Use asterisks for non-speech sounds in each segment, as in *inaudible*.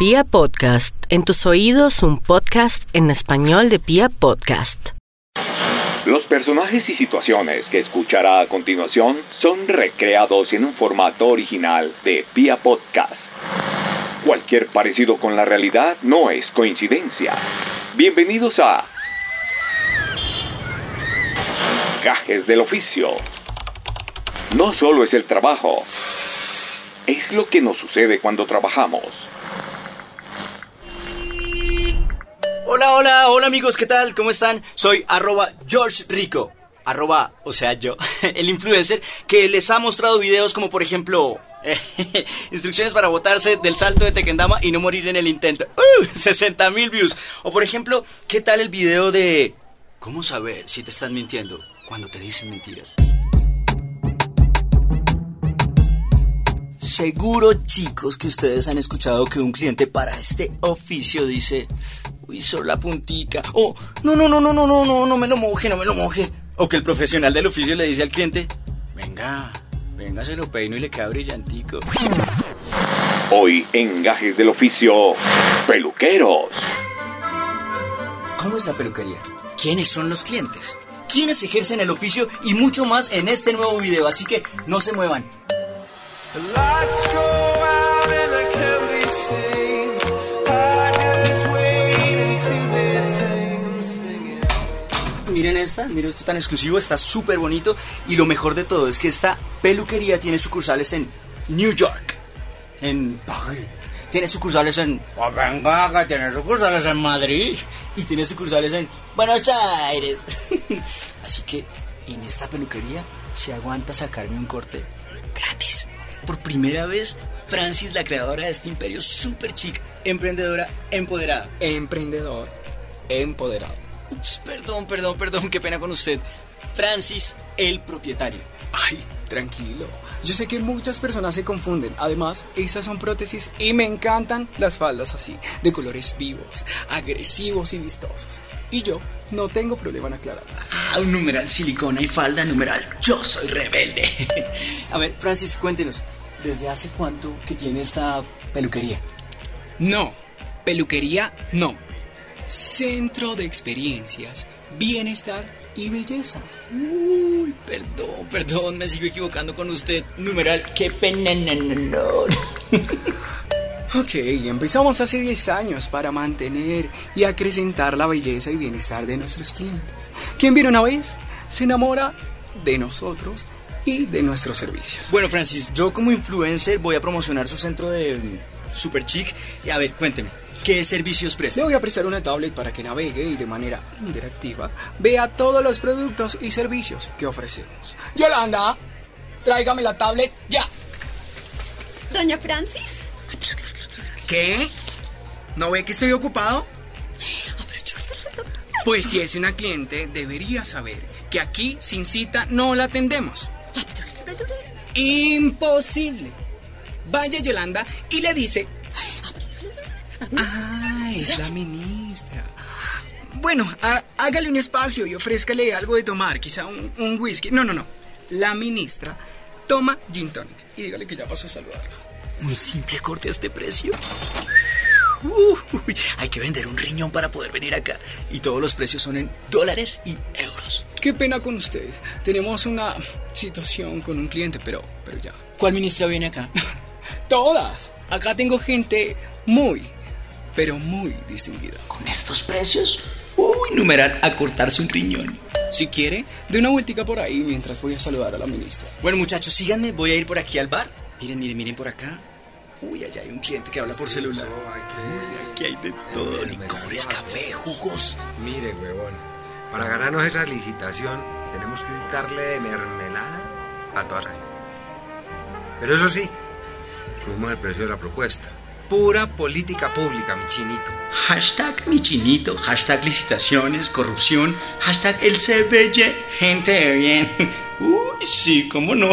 Pia Podcast, en tus oídos un podcast en español de Pia Podcast. Los personajes y situaciones que escuchará a continuación son recreados en un formato original de Pia Podcast. Cualquier parecido con la realidad no es coincidencia. Bienvenidos a Gajes del Oficio. No solo es el trabajo, es lo que nos sucede cuando trabajamos. Hola, hola, hola amigos, ¿qué tal? ¿Cómo están? Soy arroba George Rico. Arroba, o sea, yo, *laughs* el influencer que les ha mostrado videos como por ejemplo *laughs* instrucciones para botarse del salto de Tequendama y no morir en el intento. *laughs* ¡Uh! 60 mil views. O por ejemplo, ¿qué tal el video de cómo saber si te están mintiendo cuando te dicen mentiras? Seguro, chicos, que ustedes han escuchado que un cliente para este oficio dice, uy, solo la puntica. O, no, no, no, no, no, no, no, no me lo moje, no me lo moje. O que el profesional del oficio le dice al cliente, venga, venga, se lo peino y le queda brillantico. Hoy en Gajes del Oficio, peluqueros. ¿Cómo es la peluquería? ¿Quiénes son los clientes? ¿Quiénes ejercen el oficio? Y mucho más en este nuevo video, así que no se muevan. Lights go esta, miren esto tan exclusivo, está súper bonito y lo mejor de todo es que esta peluquería tiene sucursales en New York, en París, tiene sucursales en venga, que tiene sucursales en Madrid y tiene sucursales en Buenos Aires. *laughs* Así que en esta peluquería se aguanta sacarme un corte gratis. Por primera vez, Francis, la creadora de este imperio super chic, emprendedora, empoderada. Emprendedor, empoderado. Ups, perdón, perdón, perdón, qué pena con usted. Francis, el propietario. Ay, tranquilo. Yo sé que muchas personas se confunden. Además, estas son prótesis y me encantan las faldas así, de colores vivos, agresivos y vistosos. Y yo no tengo problema en aclarar. Ah, un numeral silicona y falda, numeral yo soy rebelde. *laughs* A ver, Francis, cuéntenos, ¿desde hace cuánto que tiene esta peluquería? No, peluquería no. Centro de experiencias, bienestar y belleza. Uy, perdón, perdón, me sigo equivocando con usted. Numeral, qué pena, no, no, no. *laughs* Ok, empezamos hace 10 años para mantener y acrecentar la belleza y bienestar de nuestros clientes. Quien viene una vez se enamora de nosotros y de nuestros servicios. Bueno, Francis, yo como influencer voy a promocionar su centro de mm, super chic. Y a ver, cuénteme, ¿qué servicios Le presta? voy a prestar una tablet para que navegue y de manera interactiva vea todos los productos y servicios que ofrecemos. Yolanda, tráigame la tablet ya. Doña Francis. ¿Qué? ¿No ve que estoy ocupado? Pues si es una cliente, debería saber que aquí sin cita no la atendemos. Imposible. Vaya Yolanda y le dice... Ah, es la ministra. Bueno, há- hágale un espacio y ofrézcale algo de tomar, quizá un, un whisky. No, no, no. La ministra toma gin tonic y dígale que ya pasó a saludarla. ¿Un simple corte a este precio? Uy, hay que vender un riñón para poder venir acá. Y todos los precios son en dólares y euros. Qué pena con usted. Tenemos una situación con un cliente, pero, pero ya. ¿Cuál ministra viene acá? *laughs* Todas. Acá tengo gente muy, pero muy distinguida. ¿Con estos precios? Uy, numeral, a cortarse un riñón. Si quiere, de una vueltica por ahí mientras voy a saludar a la ministra. Bueno, muchachos, síganme. Voy a ir por aquí al bar. Miren, miren, miren por acá. Uy, allá hay un cliente que habla por celular. Uy, aquí hay de todo. Licores, café, jugos. Mire, huevón, para ganarnos esa licitación tenemos que darle de mermelada a toda la gente. Pero eso sí, subimos el precio de la propuesta. Pura política pública, mi chinito. Hashtag mi chinito, hashtag licitaciones, corrupción, hashtag el gente de bien. *laughs* Uy, sí, cómo no.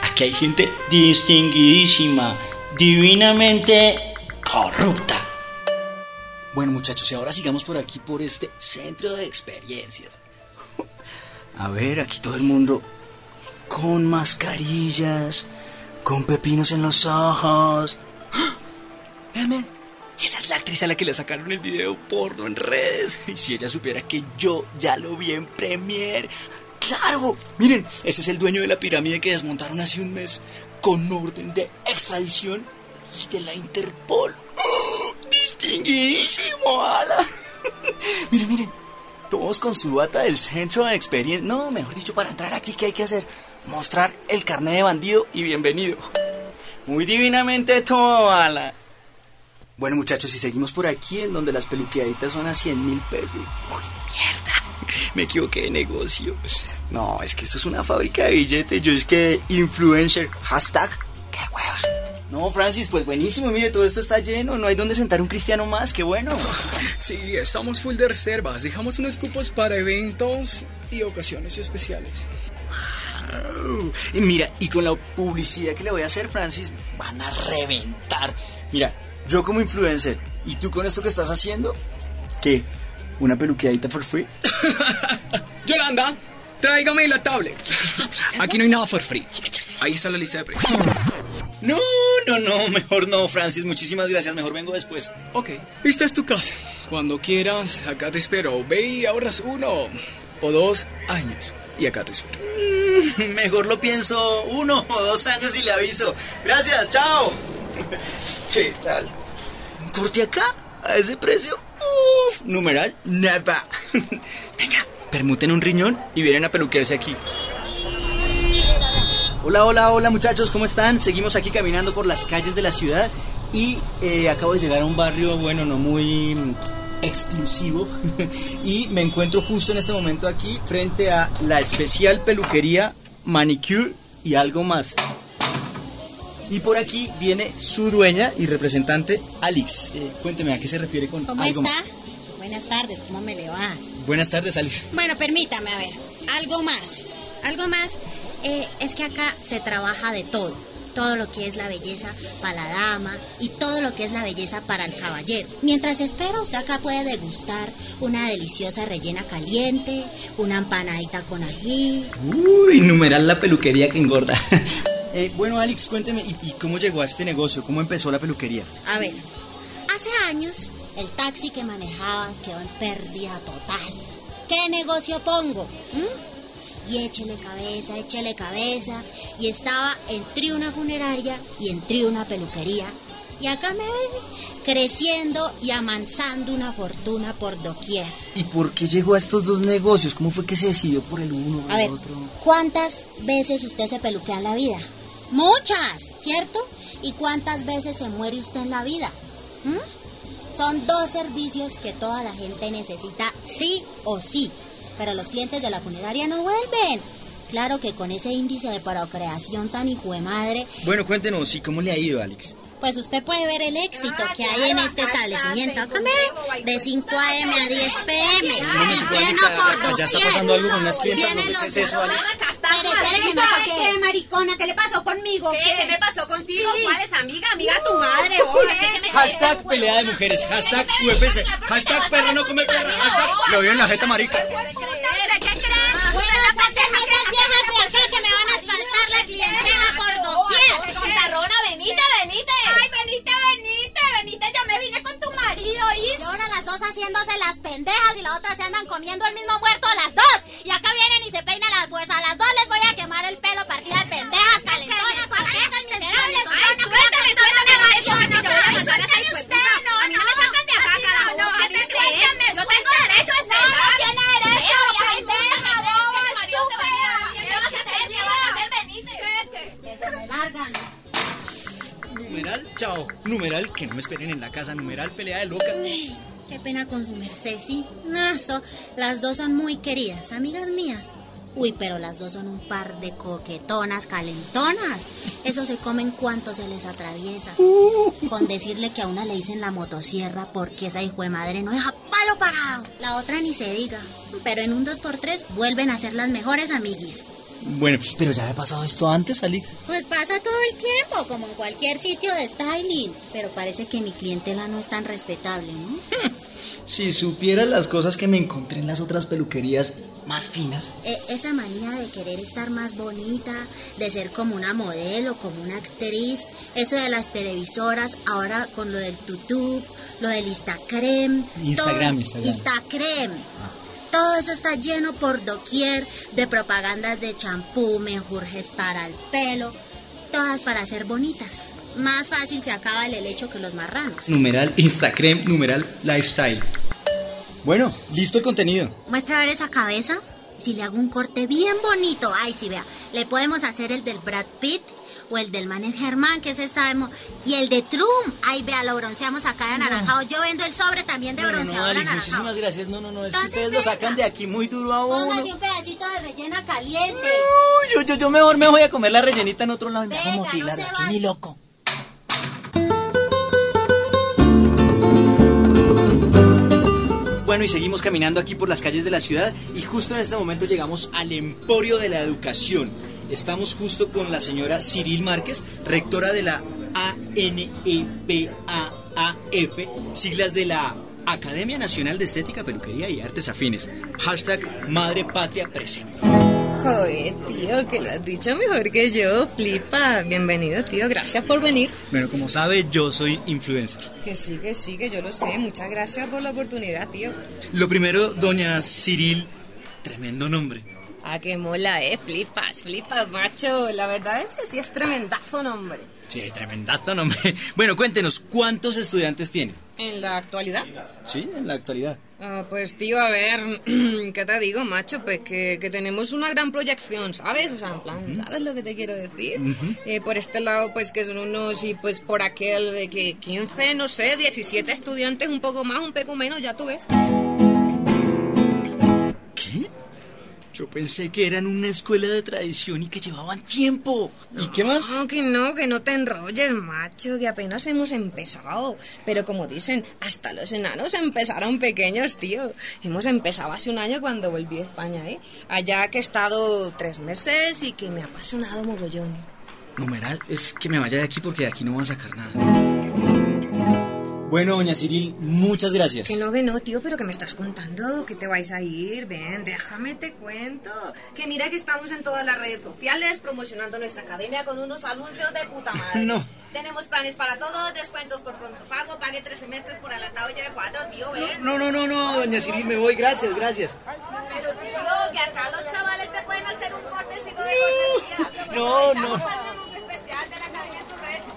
Aquí hay gente distinguidísima, divinamente corrupta. Bueno, muchachos, y ahora sigamos por aquí, por este centro de experiencias. *laughs* A ver, aquí todo el mundo con mascarillas, con pepinos en los ojos. Esa es la actriz a la que le sacaron el video porno en redes. Y *laughs* si ella supiera que yo ya lo vi en Premiere. ¡Claro! Miren, ese es el dueño de la pirámide que desmontaron hace un mes con orden de extradición y de la Interpol. ¡Oh! ¡Distinguidísimo, ala! *laughs* miren, miren. Todos con su bata del centro de experiencia. No, mejor dicho, para entrar aquí, ¿qué hay que hacer? Mostrar el carnet de bandido y bienvenido. Muy divinamente todo, ala. Bueno, muchachos, si seguimos por aquí, en donde las peluqueaditas son a 100 mil pesos. Uy, mierda. *laughs* Me equivoqué de negocio. No, es que esto es una fábrica de billetes. Yo es que influencer. Hashtag. ¡Qué hueva! No, Francis, pues buenísimo. Mire, todo esto está lleno. No hay donde sentar un cristiano más. ¡Qué bueno! *laughs* Sí, estamos full de reservas. Dejamos unos cupos para eventos y ocasiones especiales. Wow. Y mira, y con la publicidad que le voy a hacer, Francis, van a reventar. Mira, yo como influencer, ¿y tú con esto que estás haciendo? ¿Qué? ¿Una peluqueadita for free? *laughs* Yolanda, tráigame la tablet. *laughs* Aquí no hay nada for free. Ahí está la lista de precios. No, no, no, mejor no, Francis. Muchísimas gracias. Mejor vengo después. Ok, esta es tu casa. Cuando quieras, acá te espero. Ve y ahorras uno o dos años. Y acá te espero. Mm, Mejor lo pienso uno o dos años y le aviso. Gracias, chao. ¿Qué tal? ¿Un corte acá? ¿A ese precio? Uf, numeral, nada. *laughs* Venga, permuten un riñón y vienen a peluquearse aquí. Hola, hola, hola muchachos, ¿cómo están? Seguimos aquí caminando por las calles de la ciudad y eh, acabo de llegar a un barrio, bueno, no muy mm, exclusivo *laughs* y me encuentro justo en este momento aquí frente a la especial peluquería Manicure y algo más. Y por aquí viene su dueña y representante, Alex. Eh, cuénteme, ¿a qué se refiere con ¿Cómo algo está? más? Buenas tardes, ¿cómo me le va? Buenas tardes, Alex. Bueno, permítame, a ver, algo más. Algo más, eh, es que acá se trabaja de todo. Todo lo que es la belleza para la dama y todo lo que es la belleza para el caballero. Mientras espera, usted acá puede degustar una deliciosa rellena caliente, una empanadita con ají. Uy, numeral la peluquería que engorda. *laughs* Eh, bueno, Alex, cuénteme, ¿y, y cómo llegó a este negocio? ¿Cómo empezó la peluquería? A ver, hace años el taxi que manejaba quedó en pérdida total. ¿Qué negocio pongo? ¿Mm? Y échele cabeza, échele cabeza. Y estaba entre una funeraria y entre una peluquería. Y acá me ven creciendo y amansando una fortuna por doquier. ¿Y por qué llegó a estos dos negocios? ¿Cómo fue que se decidió por el uno o el ver, otro? ¿cuántas veces usted se peluquea en la vida? Muchas, ¿cierto? ¿Y cuántas veces se muere usted en la vida? ¿Mm? Son dos servicios que toda la gente necesita sí o sí, pero los clientes de la funeraria no vuelven. Claro que con ese índice de procreación tan hijo de madre, Bueno, cuéntenos, ¿y cómo le ha ido, Alex? pues usted puede ver el éxito que hay en este establecimiento. Acá me de 5 a.m. a 10 p.m. Y lleno por allá está pasando algo con unas clientas, Vienen no sé los qué es eso, Alex. Espere, espere que no sé qué maricona? ¿Qué le pasó conmigo? ¿Qué? ¿Qué me pasó contigo? ¿Cuál es amiga? Amiga tu madre, Hashtag pelea de mujeres, hashtag UFC, hashtag perro no come perra, hashtag lo veo en la jeta marica. Haciéndose las pendejas y la otra se andan comiendo el mismo muerto las dos. Y acá vienen y se peinan las pues a las dos les voy a quemar el pelo partida de pendejas, calentonas, patetas, miserables. Ay, suéltame, suéltame. A mí no me sacan de acá, carajo. no, ¿Qué a mí te crees? suéltame, Yo tengo suéltame. derecho a No, no estar. tiene derecho, Vea, vieja pendeja, boba, estúpida. ¿Qué vas a hacer? ¿Qué vas a hacer? Venite. Que se me largan. Numeral, chao. Numeral, que no me esperen en la casa. Numeral, pelea de locas. Qué pena con su merced, sí. No, so- las dos son muy queridas, amigas mías. Uy, pero las dos son un par de coquetonas, calentonas. Eso se comen cuanto se les atraviesa. Con decirle que a una le dicen la motosierra porque esa hijo de madre no deja palo parado. La otra ni se diga. Pero en un 2x3 vuelven a ser las mejores amiguis. Bueno, pero ya había pasado esto antes, Alex. Pues pasa todo el tiempo, como en cualquier sitio de styling. Pero parece que mi clientela no es tan respetable, ¿no? *laughs* Si supieras las cosas que me encontré en las otras peluquerías más finas. Eh, esa manía de querer estar más bonita, de ser como una modelo, como una actriz, eso de las televisoras, ahora con lo del tutú, lo del Instacrem. Instagram, todo- Instagram. Instacrem. Todo eso está lleno por doquier de propagandas de champú, menjurjes para el pelo, todas para ser bonitas. Más fácil se acaba el helecho que los marranos. Numeral Instacrem, numeral Lifestyle. Bueno, listo el contenido. Muestra a ver esa cabeza. Si le hago un corte bien bonito, ay, sí, vea, le podemos hacer el del Brad Pitt o el del Manes Germán, que ese sabemos, y el de Trump. Ay, vea, lo bronceamos acá de anaranjado. Yo vendo el sobre también de No, no, no, bronceador Alex, anaranjado. muchísimas gracias. No, no, no, es que ustedes lo sacan de aquí muy duro a uno. Póngase un pedacito de rellena caliente. Uy, yo, yo, yo mejor me voy a comer la rellenita en otro lado y me hago motilar. no se aquí ni loco. Y seguimos caminando aquí por las calles de la ciudad y justo en este momento llegamos al Emporio de la Educación. Estamos justo con la señora Cyril Márquez, rectora de la ANEPAAF, siglas de la Academia Nacional de Estética, Peluquería y Artes Afines. Hashtag Madre Patria Presente. Joder, tío, que lo has dicho mejor que yo, flipa. Bienvenido, tío, gracias por venir. Bueno, como sabe, yo soy influencer. Que sí, que sí, que yo lo sé. Muchas gracias por la oportunidad, tío. Lo primero, doña Cyril, tremendo nombre. Ah, que mola, eh, flipas, flipas, macho. La verdad es que sí es tremendazo nombre. Sí, tremendazo nombre. *laughs* Bueno, cuéntenos, ¿cuántos estudiantes tiene? En la actualidad. Sí, en la actualidad. Ah, pues tío, a ver, *clears throat* ¿qué te digo, macho? Pues que, que tenemos una gran proyección, ¿sabes? O sea, en plan, ¿sabes lo que te quiero decir? Eh, por este lado, pues que son unos, y pues por aquel de que 15, no sé, 17 estudiantes, un poco más, un poco menos, ya tú ves. ¿Qué? Yo pensé que eran una escuela de tradición y que llevaban tiempo. ¿Y qué más? No, que no, que no te enrolles, macho, que apenas hemos empezado. Pero como dicen, hasta los enanos empezaron pequeños, tío. Hemos empezado hace un año cuando volví a España, ¿eh? Allá que he estado tres meses y que me ha apasionado mogollón. Numeral, es que me vaya de aquí porque de aquí no voy a sacar nada. Bueno, doña Cyril, muchas gracias. Que no, que no, tío, pero que me estás contando que te vais a ir. Ven, déjame te cuento. Que mira que estamos en todas las redes sociales promocionando nuestra academia con unos anuncios de puta madre. *laughs* No. Tenemos planes para todos, descuentos por pronto pago, pague tres semestres por adelantado y lleve cuatro, tío, ven. No, no, no, no, doña Cyril, me voy, gracias, gracias. Pero tío, que acá los chavales te pueden hacer un cortecito de cortesía. No, no. para un especial de la academia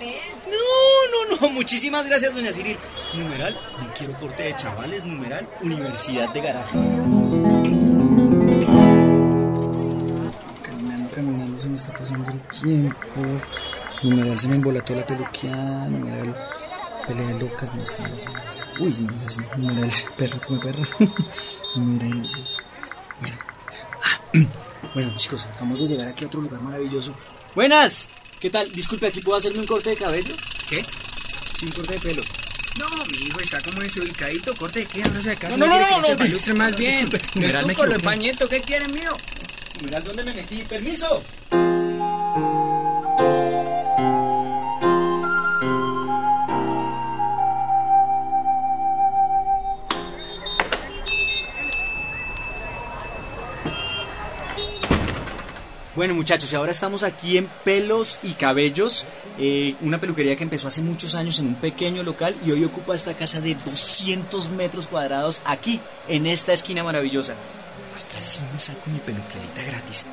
No, no, no, *laughs* muchísimas gracias, doña Cyril. Numeral, no quiero corte de chavales, numeral, Universidad de Garaje. Caminando, caminando, se me está pasando el tiempo. Numeral, se me embolató la peluqueada, numeral, pelea de locas, no está. Uy, no es así. Numeral, *laughs* perro come perro. *laughs* numeral, bueno. Ah, *clears throat* bueno, chicos, acabamos de llegar aquí a otro lugar maravilloso. Buenas, ¿qué tal? Disculpe, ¿aquí puedo hacerme un corte de cabello? ¿Qué? Sí, un corte de pelo. No, mi hijo está como desubicadito. Corte de queda, no sé acá. No, no, no, no, que no, palustre más bien. disculpe, No es con el equivoqué. pañeto. ¿Qué quiere, mío? Numeral, ¿dónde me metí? ¡Permiso! Bueno muchachos, y ahora estamos aquí en Pelos y Cabellos, eh, una peluquería que empezó hace muchos años en un pequeño local y hoy ocupa esta casa de 200 metros cuadrados aquí, en esta esquina maravillosa. Acá sí me saco mi peluquerita gratis.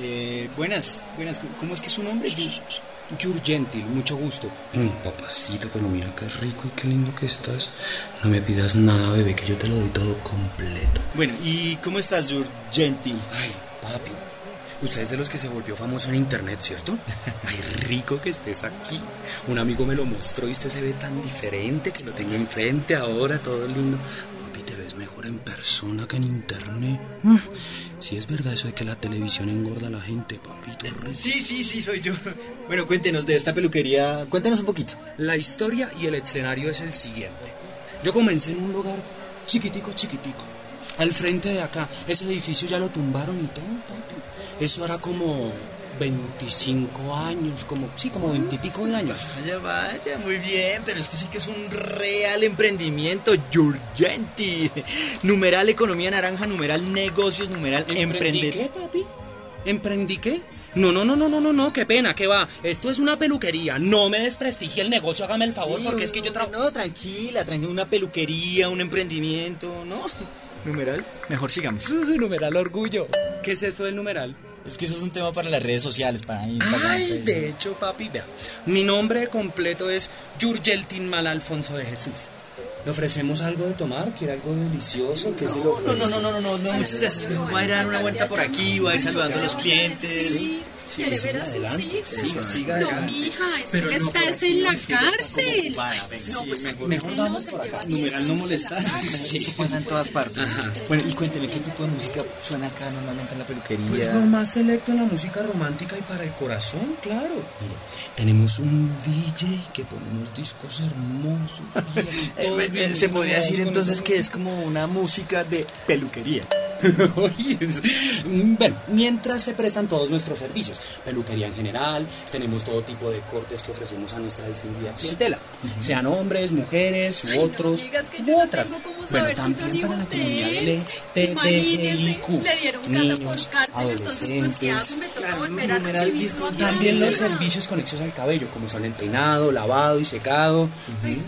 Eh, buenas, buenas, ¿cómo- ¿cómo es que es su nombre? Yur Gentil, mucho gusto. Mm, papacito, pero mira qué rico y qué lindo que estás. No me pidas nada, bebé, que yo te lo doy todo completo. Bueno, ¿y cómo estás, Your Gentil? Ay, papi. Usted es de los que se volvió famoso en internet, ¿cierto? *laughs* Ay, rico que estés aquí. Un amigo me lo mostró y usted se ve tan diferente que lo tengo enfrente ahora, todo lindo. Papi, te ves mejor en persona que en internet. Mm, Sí es verdad eso de que la televisión engorda a la gente, papito. Sí, sí, sí, soy yo. Bueno, cuéntenos de esta peluquería, cuéntenos un poquito. La historia y el escenario es el siguiente. Yo comencé en un lugar chiquitico, chiquitico. Al frente de acá. Ese edificio ya lo tumbaron y todo, papi. Eso era como 25 años, como, sí, como 20 y pico de años. Vaya, vaya, muy bien, pero esto sí que es un real emprendimiento, Yurgenti. Numeral economía naranja, numeral negocios, numeral ¿Emprendí emprender. qué, papi? ¿Emprendí qué? No, no, no, no, no, no, no, qué pena, qué va. Esto es una peluquería. No me desprestigie el negocio, hágame el favor, Sí, porque es que yo trabajo. No, tranquila, tranquila, una peluquería, un emprendimiento, ¿no? Numeral, mejor sigamos. *laughs* Numeral orgullo. ¿Qué es esto del numeral? Es que eso es un tema para las redes sociales, para Instagram. Ay, de hecho, papi, vea. Mi nombre completo es Yurgeltin Mal Alfonso de Jesús. ¿Le ofrecemos algo de tomar? ¿Quiere algo delicioso? ¿Qué se No, no, no, no, no, no, no, muchas gracias. Mejor voy a ir a dar una vuelta por aquí, voy a ir saludando a los clientes. Sí, Sí, quiere sí, ver a sus adelante, hijos. siga, siga no, adelante. mija, es Pero que no estás en la cárcel. ocupada, venga, sí, mejor, Mejor vamos por acá. Numeral no molestar. Sí, eso pasa en todas partes. Bueno, y cuénteme, ¿qué tipo de música suena acá normalmente en la peluquería? Pues lo más selecto en la música romántica y para el corazón, claro. Mire, tenemos un DJ que pone unos discos hermosos. *laughs* Eh, eh, Se podría decir entonces que es como una música de peluquería. *laughs* Bueno, mientras se prestan todos nuestros servicios, peluquería en general, tenemos todo tipo de cortes que ofrecemos a nuestra distinguida clientela, sean hombres, mujeres u otros, digas que u no otras. tengo cómo Bueno, si también para la comunidad casa niños, cárcel, entonces, pues, adolescentes. También los servicios conexos al cabello, como son el peinado, lavado y secado,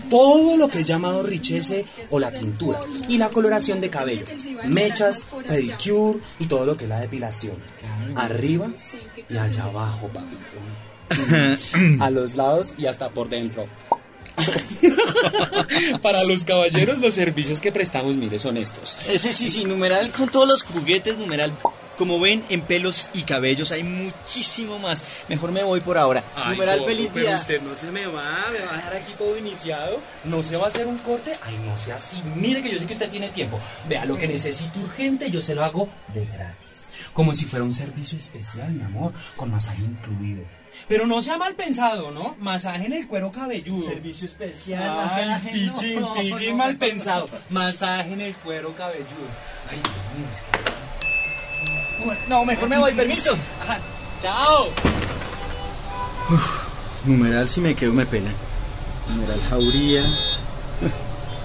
todo lo que es llamado richese o la tintura, y la coloración de cabello, mechas, pedicure y todo lo que es la depilación. Arriba y allá abajo, papito. *laughs* A los lados y hasta por dentro. *laughs* Para los caballeros, los servicios que prestamos, mire, son estos. Ese sí, sí, numeral con todos los juguetes, numeral. Como ven, en pelos y cabellos hay muchísimo más. Mejor me voy por ahora. numeral Coco, feliz pero día. usted no se me va, me va a dejar aquí todo iniciado. No se va a hacer un corte. Ay, no sea así. Mire que yo sé que usted tiene tiempo. Vea, lo que necesito urgente, yo se lo hago de gratis. Como si fuera un servicio especial, mi amor, con masaje incluido. Pero no sea mal pensado, ¿no? Masaje en el cuero cabelludo. Servicio especial, Ay, masaje, pillín, no, pillín no. mal pensado. Masaje en el cuero cabelludo. Ay, Dios mío, es que... Bueno, no, mejor me voy, permiso. Ajá, Chao. Numeral si me quedo me pela. Numeral jauría.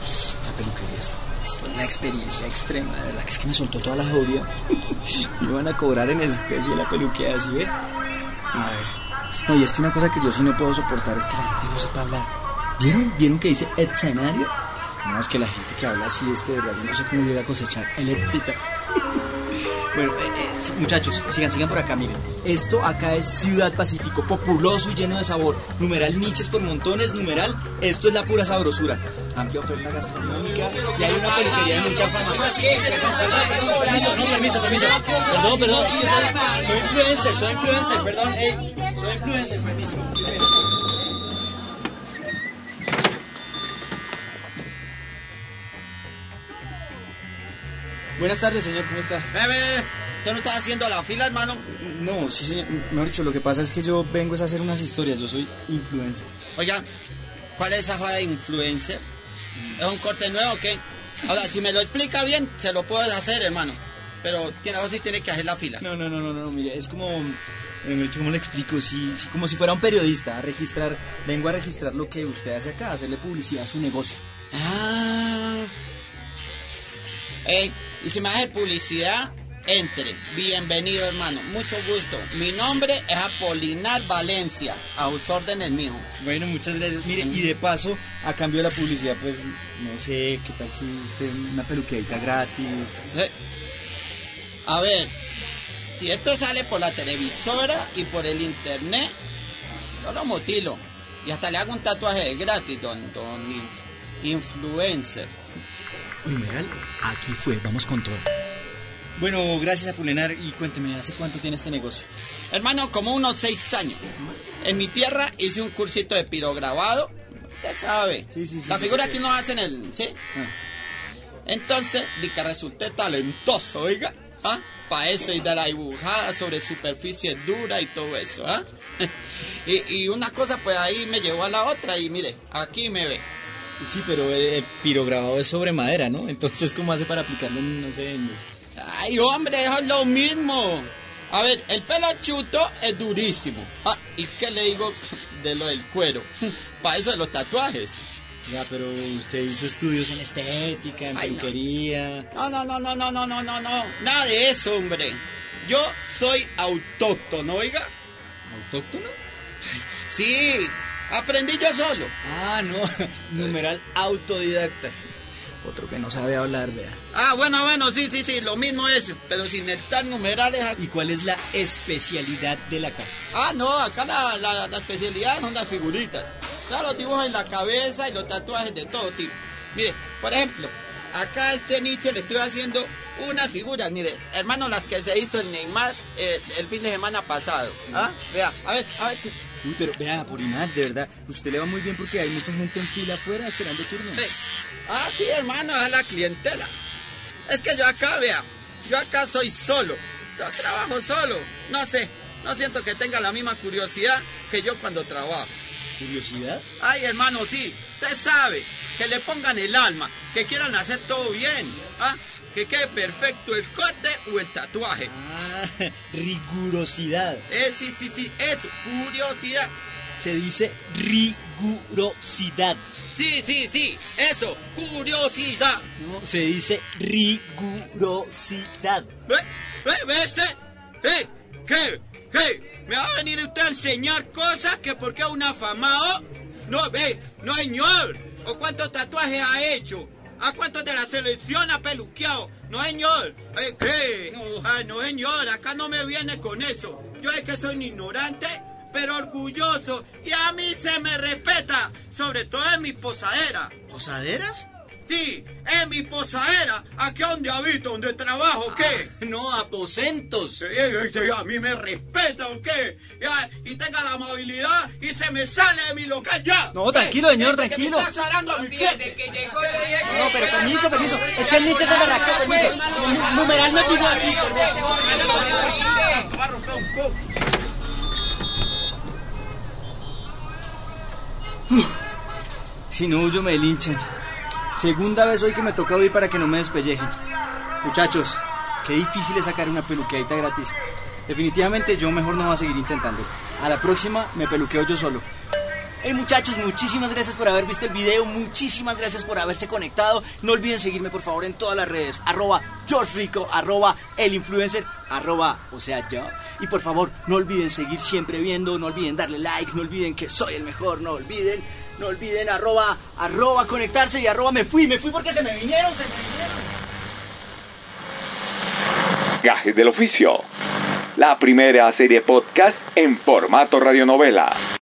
Esa peluquería es- fue una experiencia extrema, de verdad que es que me soltó toda la jauría. *laughs* Me iban a cobrar en especie la peluqueada, ¿sí ve? A ver. No, y es que una cosa que yo sí no puedo soportar es que la gente no sepa hablar. ¿Vieron? ¿Vieron que dice escenario? No, es que la gente que habla así es que de verdad yo no sé cómo llega a cosechar el éxito. Bueno, eh, eh, muchachos, sigan, sigan por acá, miren. Esto acá es Ciudad Pacífico, populoso y lleno de sabor. Numeral niches por montones, numeral, esto es la pura sabrosura. Amplia oferta gastronómica y hay una peluquería de mucha fama. Permiso, no, permiso, permiso. Perdón, perdón, soy, influencer, soy influencer, perdón, soy influencer, permiso. Buenas tardes, señor, ¿cómo está? Bebé, ¿usted no está haciendo la fila, hermano? No, sí, señor. Mejor dicho, lo que pasa es que yo vengo es a hacer unas historias, yo soy influencer. Oiga, ¿cuál es esa joda de influencer? ¿Es un corte nuevo o qué? Ahora, si me lo explica bien, se lo puedo hacer, hermano. Pero tiene, sí tiene que hacer la fila. No, no, no, no, no, mire, es como, eh, ¿cómo le explico? Si, si- como si fuera un periodista, a registrar, vengo a registrar lo que usted hace acá, hacerle publicidad a su negocio. Ah. Ey, y si me hace publicidad, entre. Bienvenido, hermano. Mucho gusto. Mi nombre es Apolinar Valencia. A sus órdenes, mijo. Bueno, muchas gracias. Mire, y de paso, a cambio de la publicidad, pues, no sé, qué tal si usted una peluquerita gratis. Eh, A ver, si esto sale por la televisora y por el internet, yo lo mutilo. Y hasta le hago un tatuaje gratis, don, don in- influencer. Numeral, aquí fue, vamos con todo. Bueno, gracias a Pulenar y cuénteme, ¿hace cuánto tiene este negocio? Hermano, como unos seis años. En mi tierra hice un cursito de pirograbado. Usted sabe. Sí, sí, sí, La figura que- uno hace en el. ¿Sí? Entonces, di que resulté talentoso, oiga. ¿Ah? Para eso y de la dibujada sobre superficie dura y todo eso, ¿ah? *laughs* y, y una cosa, pues ahí me llevó a la otra y mire, aquí me ve. Sí, pero eh, el pirograbado es sobre madera, ¿no? Entonces, ¿cómo hace para aplicarlo? No sé. En... ¡Ay, hombre! ¡Es lo mismo! A ver, el pelachuto es durísimo. Ah, ¿y qué le digo de lo del cuero? *laughs* Para eso de los tatuajes. Ya, pero usted hizo estudios en estética, en peluquería. No. no, no, no, no, no, no, no, no. Nada de eso, hombre. Yo soy autóctono, oiga. ¿Autóctono? Sí, aprendí yo solo. Ah, no, *laughs* numeral autodidacta. Otro que no sabe hablar, vea. Ah, bueno, bueno, sí, sí, sí, lo mismo es, pero sin necesitar numerales. ¿Y cuál es la especialidad de la casa? Ah, no, acá la, la, la especialidad son las figuritas. Claro, los dibujos en la cabeza y los tatuajes de todo tipo. Mire, por ejemplo, acá a este Nietzsche le estoy haciendo unas figuras, mire, hermano, las que se hizo en Neymar eh, el fin de semana pasado. ¿Ah? Vea, a ver, a ver. Uy, pero vea, Porinat, de verdad, usted le va muy bien porque hay mucha gente en fila afuera esperando turno. Sí. Ah, sí, hermano, es la clientela. Es que yo acá, vea, yo acá soy solo. Yo trabajo solo. No sé, no siento que tenga la misma curiosidad que yo cuando trabajo. ¿Curiosidad? Ay, hermano, sí, usted sabe, que le pongan el alma, que quieran hacer todo bien, ¿ah? Que quede perfecto el corte o el tatuaje. Ah, *laughs* rigurosidad. Eh, sí, sí, sí, eso, curiosidad. Se dice rigurosidad. Sí, sí, sí, eso, curiosidad. No, se dice rigurosidad. ¿Ve? ¿Ve? ¿Ve este? ¿Eh? ¿Qué? ¿Qué? ¿Me va a venir usted a enseñar cosas que porque es un afamado? No, ve, no señor. ¿O cuántos tatuajes ha hecho? ¿A cuántos de la selección ha peluqueado? No señor. Eh, ¿Qué? Ah, no señor, acá no me viene con eso. Yo es que soy un ignorante, pero orgulloso. Y a mí se me respeta, sobre todo en mi posadera. ¿Posaderas? Sí, en mi posadera, aquí donde habito, donde trabajo, ¿qué? No, aposentos. A mí me respeta, ¿o qué? Ya, y tenga la amabilidad y se me sale de mi local ya. No, tranquilo, señor, que tranquilo. me está zarando a mi cliente. No, pero permiso, permiso. Es que el Nietzsche se me rascó, permiso. Nu- Numeral me piso aquí. Va a romper un coco. Si no huyo me linchan. Segunda vez hoy que me toca huir para que no me despellejen. Muchachos, qué difícil es sacar una peluqueadita gratis. Definitivamente yo mejor no voy a seguir intentando. A la próxima me peluqueo yo solo. Hey muchachos, muchísimas gracias por haber visto el video, muchísimas gracias por haberse conectado. No olviden seguirme por favor en todas las redes, arroba George Rico, arroba el influencer, arroba, o sea yo. Y por favor, no olviden seguir siempre viendo, no olviden darle like, no olviden que soy el mejor, no olviden, no olviden arroba, arroba conectarse y arroba me fui, me fui porque se me vinieron, se me vinieron. Gajes del oficio. La primera serie podcast en formato radionovela.